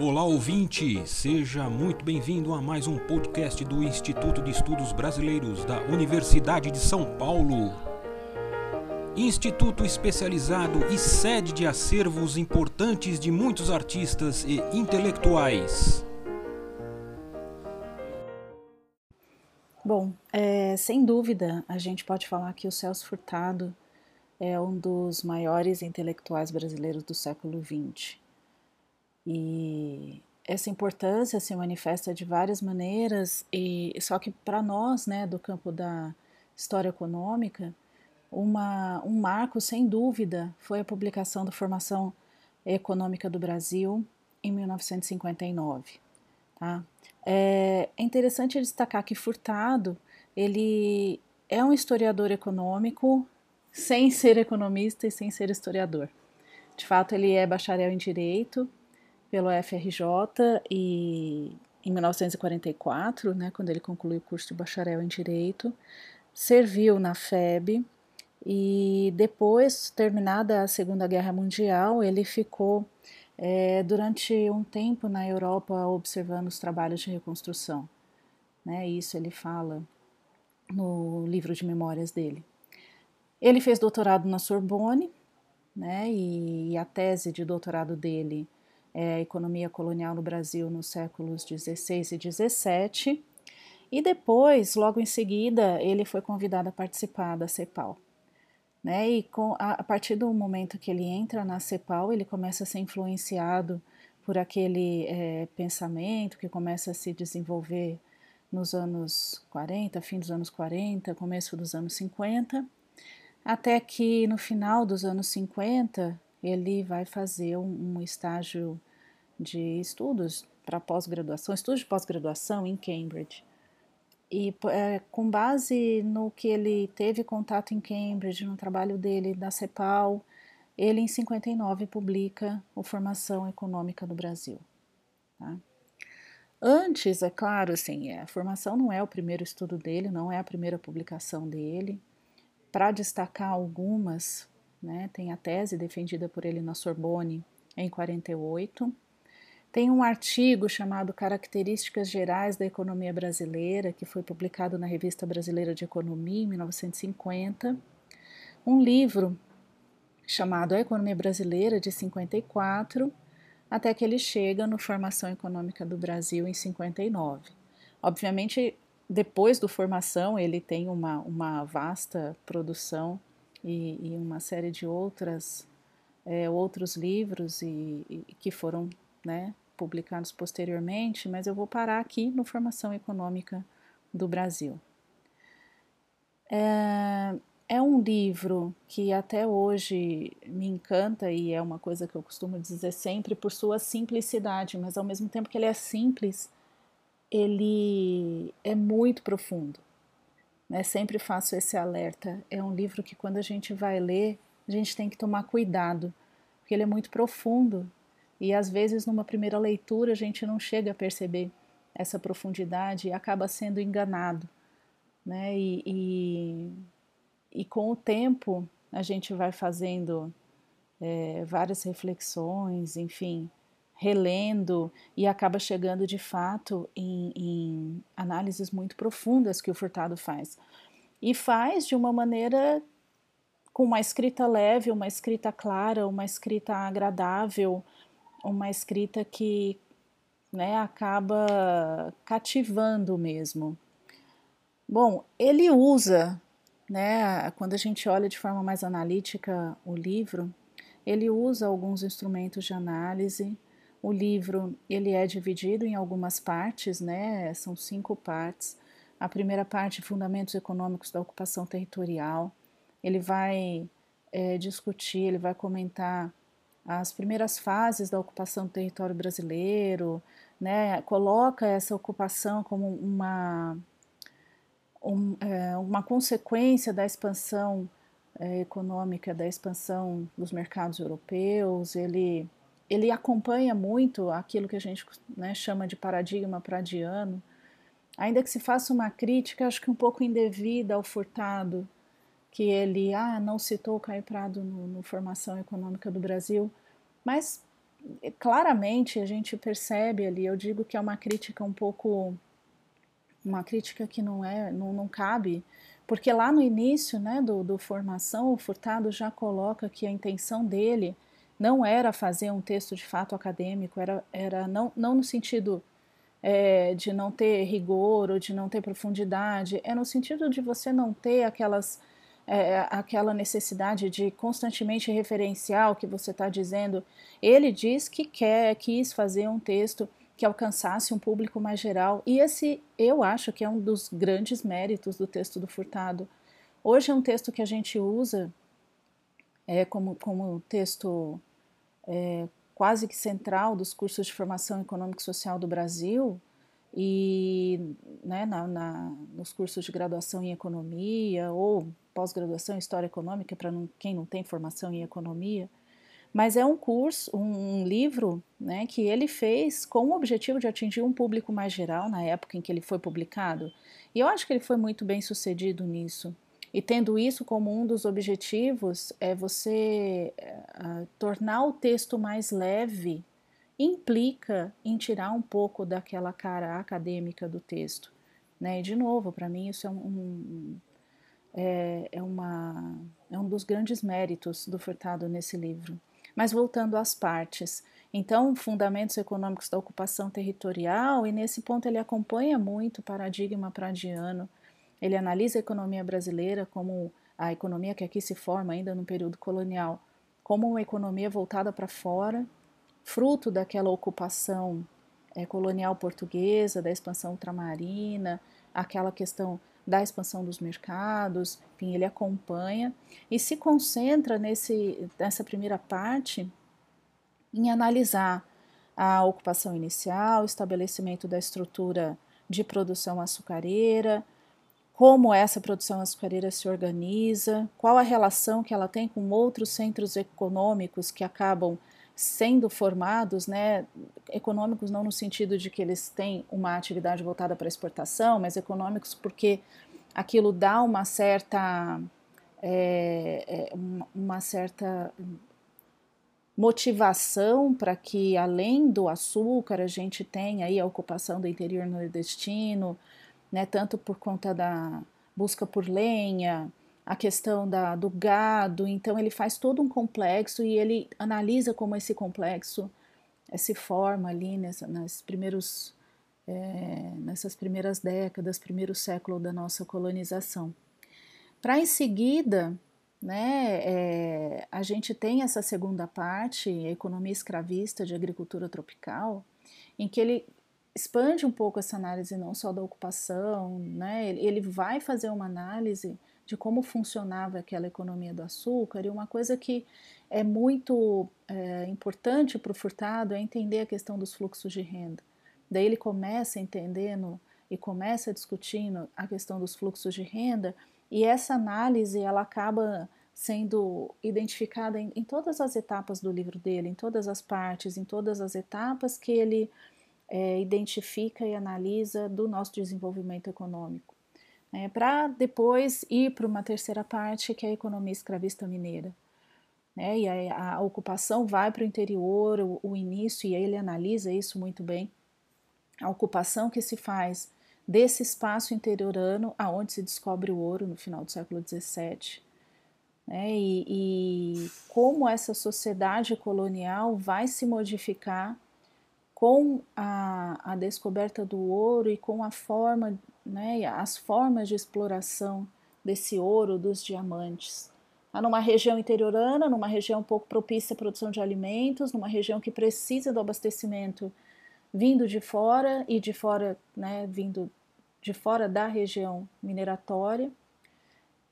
Olá ouvinte, seja muito bem-vindo a mais um podcast do Instituto de Estudos Brasileiros da Universidade de São Paulo. Instituto especializado e sede de acervos importantes de muitos artistas e intelectuais. Bom, é, sem dúvida, a gente pode falar que o Celso Furtado é um dos maiores intelectuais brasileiros do século XX. E essa importância se manifesta de várias maneiras, e só que para nós, né, do campo da história econômica, uma, um marco, sem dúvida, foi a publicação da Formação Econômica do Brasil em 1959. Tá? É, é interessante destacar que Furtado ele é um historiador econômico sem ser economista e sem ser historiador. De fato, ele é bacharel em Direito pelo FRJ e em 1944, né, quando ele concluiu o curso de bacharel em Direito, serviu na FEB e depois, terminada a Segunda Guerra Mundial, ele ficou é, durante um tempo na Europa observando os trabalhos de reconstrução. Né, isso ele fala no livro de memórias dele. Ele fez doutorado na Sorbonne, né, e a tese de doutorado dele é, economia colonial no Brasil nos séculos 16 e 17. E depois, logo em seguida, ele foi convidado a participar da CEPAL. Né? E com, a, a partir do momento que ele entra na CEPAL, ele começa a ser influenciado por aquele é, pensamento que começa a se desenvolver nos anos 40, fim dos anos 40, começo dos anos 50, até que no final dos anos 50 ele vai fazer um, um estágio de estudos para pós-graduação, estudos de pós-graduação em Cambridge. E é, com base no que ele teve contato em Cambridge, no trabalho dele da CEPAL, ele em 59 publica o Formação Econômica do Brasil. Tá? Antes, é claro, assim, a formação não é o primeiro estudo dele, não é a primeira publicação dele. Para destacar algumas, né? Tem a tese defendida por ele na Sorbonne em 48. Tem um artigo chamado Características Gerais da Economia Brasileira, que foi publicado na Revista Brasileira de Economia em 1950. Um livro chamado A Economia Brasileira, de 54, até que ele chega no Formação Econômica do Brasil em 59. Obviamente, depois do Formação, ele tem uma, uma vasta produção e, e uma série de outras é, outros livros e, e, que foram né, publicados posteriormente, mas eu vou parar aqui no Formação Econômica do Brasil. É, é um livro que até hoje me encanta e é uma coisa que eu costumo dizer sempre por sua simplicidade, mas ao mesmo tempo que ele é simples, ele é muito profundo. Né? Sempre faço esse alerta. É um livro que, quando a gente vai ler, a gente tem que tomar cuidado, porque ele é muito profundo e às vezes, numa primeira leitura, a gente não chega a perceber essa profundidade e acaba sendo enganado. Né? E, e, e com o tempo, a gente vai fazendo é, várias reflexões, enfim, relendo e acaba chegando de fato em, em análises muito profundas que o Furtado faz. E faz de uma maneira com uma escrita leve, uma escrita clara, uma escrita agradável, uma escrita que né, acaba cativando mesmo. Bom, ele usa, né, quando a gente olha de forma mais analítica o livro, ele usa alguns instrumentos de análise o livro ele é dividido em algumas partes, né? São cinco partes. A primeira parte, Fundamentos Econômicos da Ocupação Territorial. Ele vai é, discutir, ele vai comentar as primeiras fases da ocupação do território brasileiro, né? Coloca essa ocupação como uma um, é, uma consequência da expansão é, econômica, da expansão dos mercados europeus. Ele ele acompanha muito aquilo que a gente né, chama de paradigma pradiano, ainda que se faça uma crítica, acho que um pouco indevida ao Furtado, que ele ah, não citou o Caio Prado no, no Formação Econômica do Brasil, mas claramente a gente percebe ali, eu digo que é uma crítica um pouco, uma crítica que não é, não, não cabe, porque lá no início né, do, do formação, o Furtado já coloca que a intenção dele não era fazer um texto de fato acadêmico, era, era não, não no sentido é, de não ter rigor ou de não ter profundidade, é no sentido de você não ter aquelas é, aquela necessidade de constantemente referenciar o que você está dizendo. Ele diz que quer, quis fazer um texto que alcançasse um público mais geral, e esse eu acho que é um dos grandes méritos do texto do Furtado. Hoje é um texto que a gente usa é, como, como texto é, quase que central dos cursos de formação econômica e social do Brasil, e né, na, na, nos cursos de graduação em economia ou pós-graduação em história econômica para quem não tem formação em economia, mas é um curso, um, um livro né, que ele fez com o objetivo de atingir um público mais geral na época em que ele foi publicado. E eu acho que ele foi muito bem sucedido nisso. E tendo isso como um dos objetivos, é você é, tornar o texto mais leve, implica em tirar um pouco daquela cara acadêmica do texto. Né? E, de novo, para mim, isso é um, um é, é, uma, é um dos grandes méritos do Furtado nesse livro. Mas voltando às partes, então, fundamentos econômicos da ocupação territorial, e nesse ponto ele acompanha muito o paradigma pradiano, ele analisa a economia brasileira como a economia que aqui se forma ainda no período colonial, como uma economia voltada para fora, fruto daquela ocupação é, colonial portuguesa, da expansão ultramarina, aquela questão da expansão dos mercados, enfim, ele acompanha e se concentra nesse, nessa primeira parte em analisar a ocupação inicial, o estabelecimento da estrutura de produção açucareira, como essa produção açucareira se organiza, qual a relação que ela tem com outros centros econômicos que acabam sendo formados, né, econômicos não no sentido de que eles têm uma atividade voltada para exportação, mas econômicos porque aquilo dá uma certa é, é uma certa motivação para que além do açúcar a gente tenha aí a ocupação do interior nordestino, né, tanto por conta da busca por lenha, a questão da, do gado, então ele faz todo um complexo e ele analisa como esse complexo se forma ali nessa, nas primeiros, é, nessas primeiras décadas, primeiro século da nossa colonização. Para em seguida, né, é, a gente tem essa segunda parte, economia escravista de agricultura tropical, em que ele expande um pouco essa análise não só da ocupação, né? Ele vai fazer uma análise de como funcionava aquela economia do açúcar e uma coisa que é muito é, importante para o Furtado é entender a questão dos fluxos de renda. Daí ele começa entendendo e começa discutindo a questão dos fluxos de renda e essa análise ela acaba sendo identificada em, em todas as etapas do livro dele, em todas as partes, em todas as etapas que ele é, identifica e analisa do nosso desenvolvimento econômico, né, para depois ir para uma terceira parte que é a economia escravista mineira. Né, e a, a ocupação vai para o interior, o, início, e ele analisa isso muito bem, a ocupação que se faz desse espaço interiorano aonde se descobre o ouro no final do século XVII. Né, e, e como essa sociedade colonial vai se modificar com a, a descoberta do ouro e com a forma, né, as formas de exploração desse ouro, dos diamantes. Tá numa região interiorana, numa região pouco propícia à produção de alimentos, numa região que precisa do abastecimento vindo de fora e de fora, né, vindo de fora da região mineratória.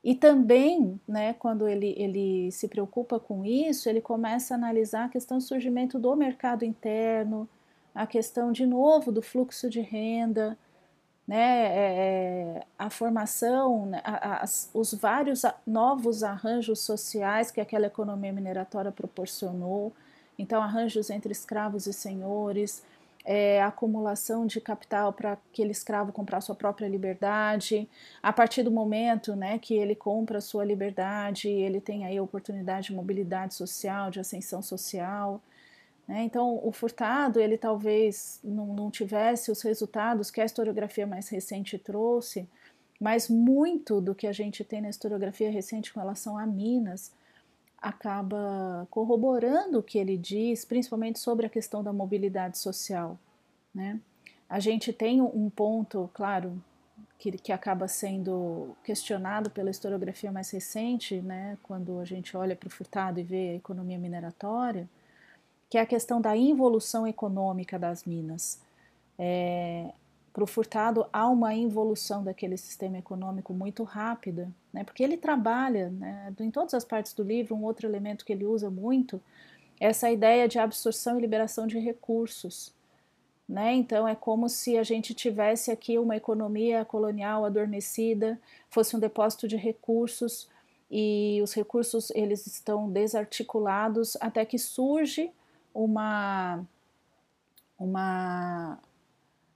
E também, né, quando ele, ele se preocupa com isso, ele começa a analisar a questão do surgimento do mercado interno, a questão de novo do fluxo de renda, né, é, é a formação, né, os vários novos arranjos sociais que aquela economia mineratória proporcionou, então arranjos entre escravos e senhores, é, acumulação de capital para aquele escravo comprar sua própria liberdade. A partir do momento né, que ele compra sua liberdade, ele tem aí a oportunidade de mobilidade social, de ascensão social. Né? Então, o Furtado, ele talvez não, não tivesse os resultados que a historiografia mais recente trouxe, mas muito do que a gente tem na historiografia recente com relação a Minas acaba corroborando o que ele diz, principalmente sobre a questão da mobilidade social. Né? A gente tem um ponto, claro, que, que acaba sendo questionado pela historiografia mais recente, né, quando a gente olha para o Furtado e vê a economia mineratória, que é a questão da involução econômica das minas. É, para o Furtado há uma involução daquele sistema econômico muito rápida, né, porque ele trabalha, né, em todas as partes do livro, um outro elemento que ele usa muito é essa ideia de absorção e liberação de recursos. Né? Então é como se a gente tivesse aqui uma economia colonial adormecida, fosse um depósito de recursos e os recursos eles estão desarticulados até que surge uma uma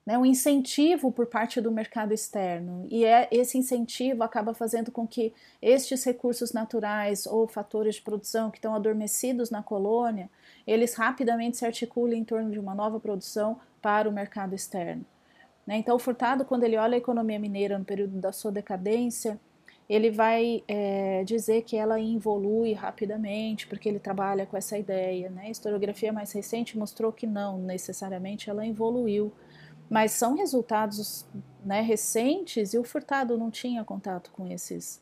né, um incentivo por parte do mercado externo. E é, esse incentivo acaba fazendo com que estes recursos naturais ou fatores de produção que estão adormecidos na colônia, eles rapidamente se articulem em torno de uma nova produção para o mercado externo. Né? Então, o Furtado, quando ele olha a economia mineira no período da sua decadência, ele vai é, dizer que ela evolui rapidamente, porque ele trabalha com essa ideia. Né? A historiografia mais recente mostrou que não necessariamente ela evoluiu mas são resultados né, recentes e o Furtado não tinha contato com esses,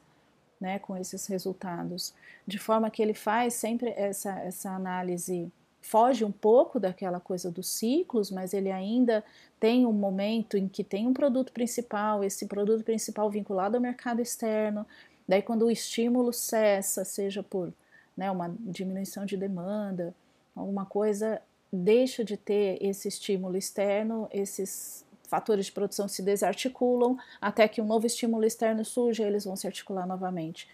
né, com esses resultados, de forma que ele faz sempre essa, essa análise, foge um pouco daquela coisa dos ciclos, mas ele ainda tem um momento em que tem um produto principal, esse produto principal vinculado ao mercado externo, daí quando o estímulo cessa, seja por né, uma diminuição de demanda, alguma coisa, deixa de ter esse estímulo externo, esses fatores de produção se desarticulam, até que um novo estímulo externo surge e eles vão se articular novamente.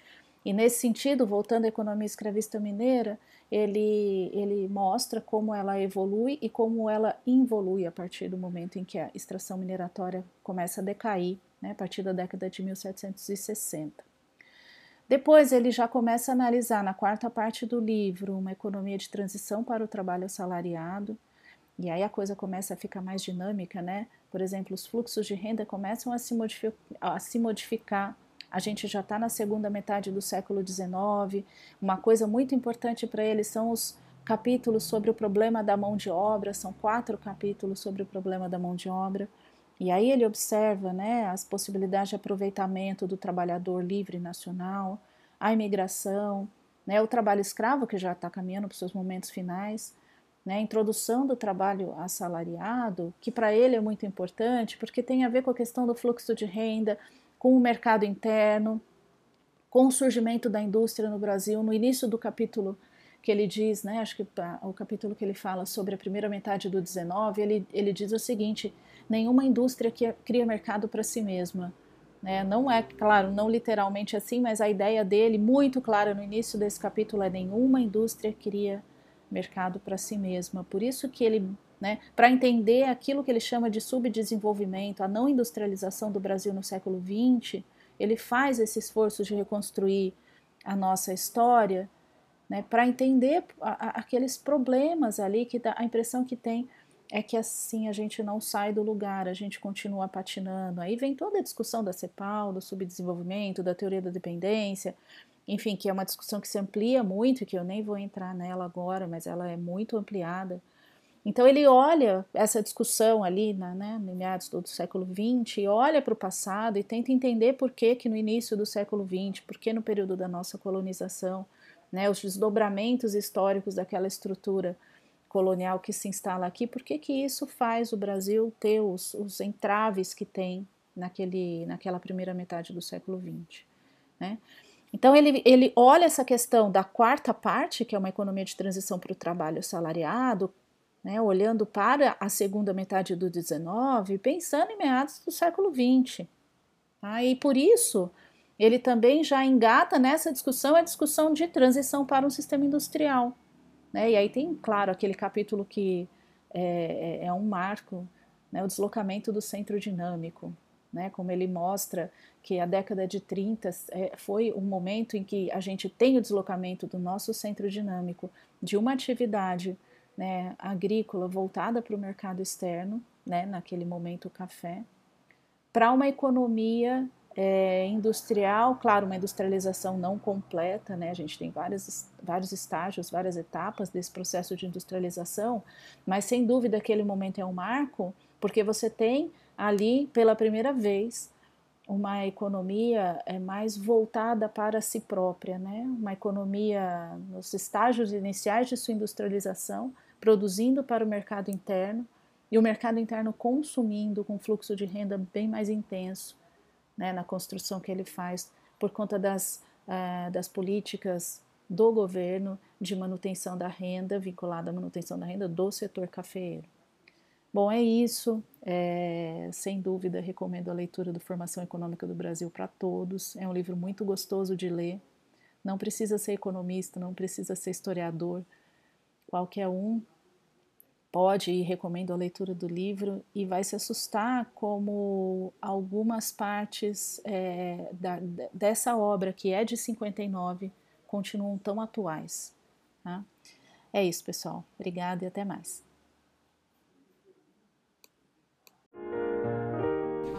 E nesse sentido, voltando à economia escravista mineira, ele, ele mostra como ela evolui e como ela involui a partir do momento em que a extração mineratória começa a decair, né, a partir da década de 1760. Depois ele já começa a analisar na quarta parte do livro uma economia de transição para o trabalho assalariado. E aí a coisa começa a ficar mais dinâmica, né? Por exemplo, os fluxos de renda começam a se, modific a se modificar. A gente já está na segunda metade do século XIX. Uma coisa muito importante para ele são os capítulos sobre o problema da mão de obra. São quatro capítulos sobre o problema da mão de obra. E aí ele observa né, as possibilidades de aproveitamento do trabalhador livre nacional, a imigração, né, o trabalho escravo, que já está caminhando para os seus momentos finais, né, a introdução do trabalho assalariado, que para ele é muito importante, porque tem a ver com a questão do fluxo de renda, com o mercado interno, com o surgimento da indústria no Brasil. No início do capítulo que ele diz, né, acho que o capítulo que ele fala sobre a primeira metade do 19, ele, ele diz o seguinte: nenhuma indústria que cria mercado para si mesma. Né? Não é, claro, não literalmente assim, mas a ideia dele, muito clara no início desse capítulo, é nenhuma indústria cria mercado para si mesma. Por isso que ele, né, para entender aquilo que ele chama de subdesenvolvimento, a não industrialização do Brasil no século XX, ele faz esse esforço de reconstruir a nossa história, né, para entender a, a, aqueles problemas ali que dá a impressão que tem é que assim a gente não sai do lugar, a gente continua patinando. Aí vem toda a discussão da CEPAL, do subdesenvolvimento, da teoria da dependência, enfim, que é uma discussão que se amplia muito, que eu nem vou entrar nela agora, mas ela é muito ampliada. Então ele olha essa discussão ali, na, né, meados do século XX, olha para o passado e tenta entender por que, que no início do século XX, por que no período da nossa colonização, né, os desdobramentos históricos daquela estrutura colonial que se instala aqui, por que, que isso faz o Brasil ter os, os entraves que tem naquele, naquela primeira metade do século XX? Né? Então ele, ele olha essa questão da quarta parte, que é uma economia de transição para o trabalho salariado, né, olhando para a segunda metade do XIX, pensando em meados do século XX. Tá? E por isso ele também já engata nessa discussão a discussão de transição para um sistema industrial. Né? E aí tem, claro, aquele capítulo que é, é, é um marco, né? o deslocamento do centro dinâmico, né? como ele mostra que a década de 30 é, foi um momento em que a gente tem o deslocamento do nosso centro dinâmico de uma atividade né, agrícola voltada para o mercado externo, né, naquele momento o café, para uma economia é, industrial, claro, uma industrialização não completa, né? A gente tem vários, vários estágios, várias etapas desse processo de industrialização, mas sem dúvida aquele momento é um marco, porque você tem ali pela primeira vez uma economia é, mais voltada para si própria, né? Uma economia nos estágios iniciais de sua industrialização, produzindo para o mercado interno e o mercado interno consumindo com fluxo de renda bem mais intenso né, na construção que ele faz por conta das, uh, das políticas do governo de manutenção da renda, vinculada à manutenção da renda do setor cafeeiro. Bom, é isso. É, sem dúvida, recomendo a leitura do Formação Econômica do Brasil para todos. É um livro muito gostoso de ler. Não precisa ser economista, não precisa ser historiador. Qualquer um pode e recomendo a leitura do livro e vai se assustar como algumas partes é, da, dessa obra, que é de 59, continuam tão atuais. Tá? É isso, pessoal. Obrigada e até mais.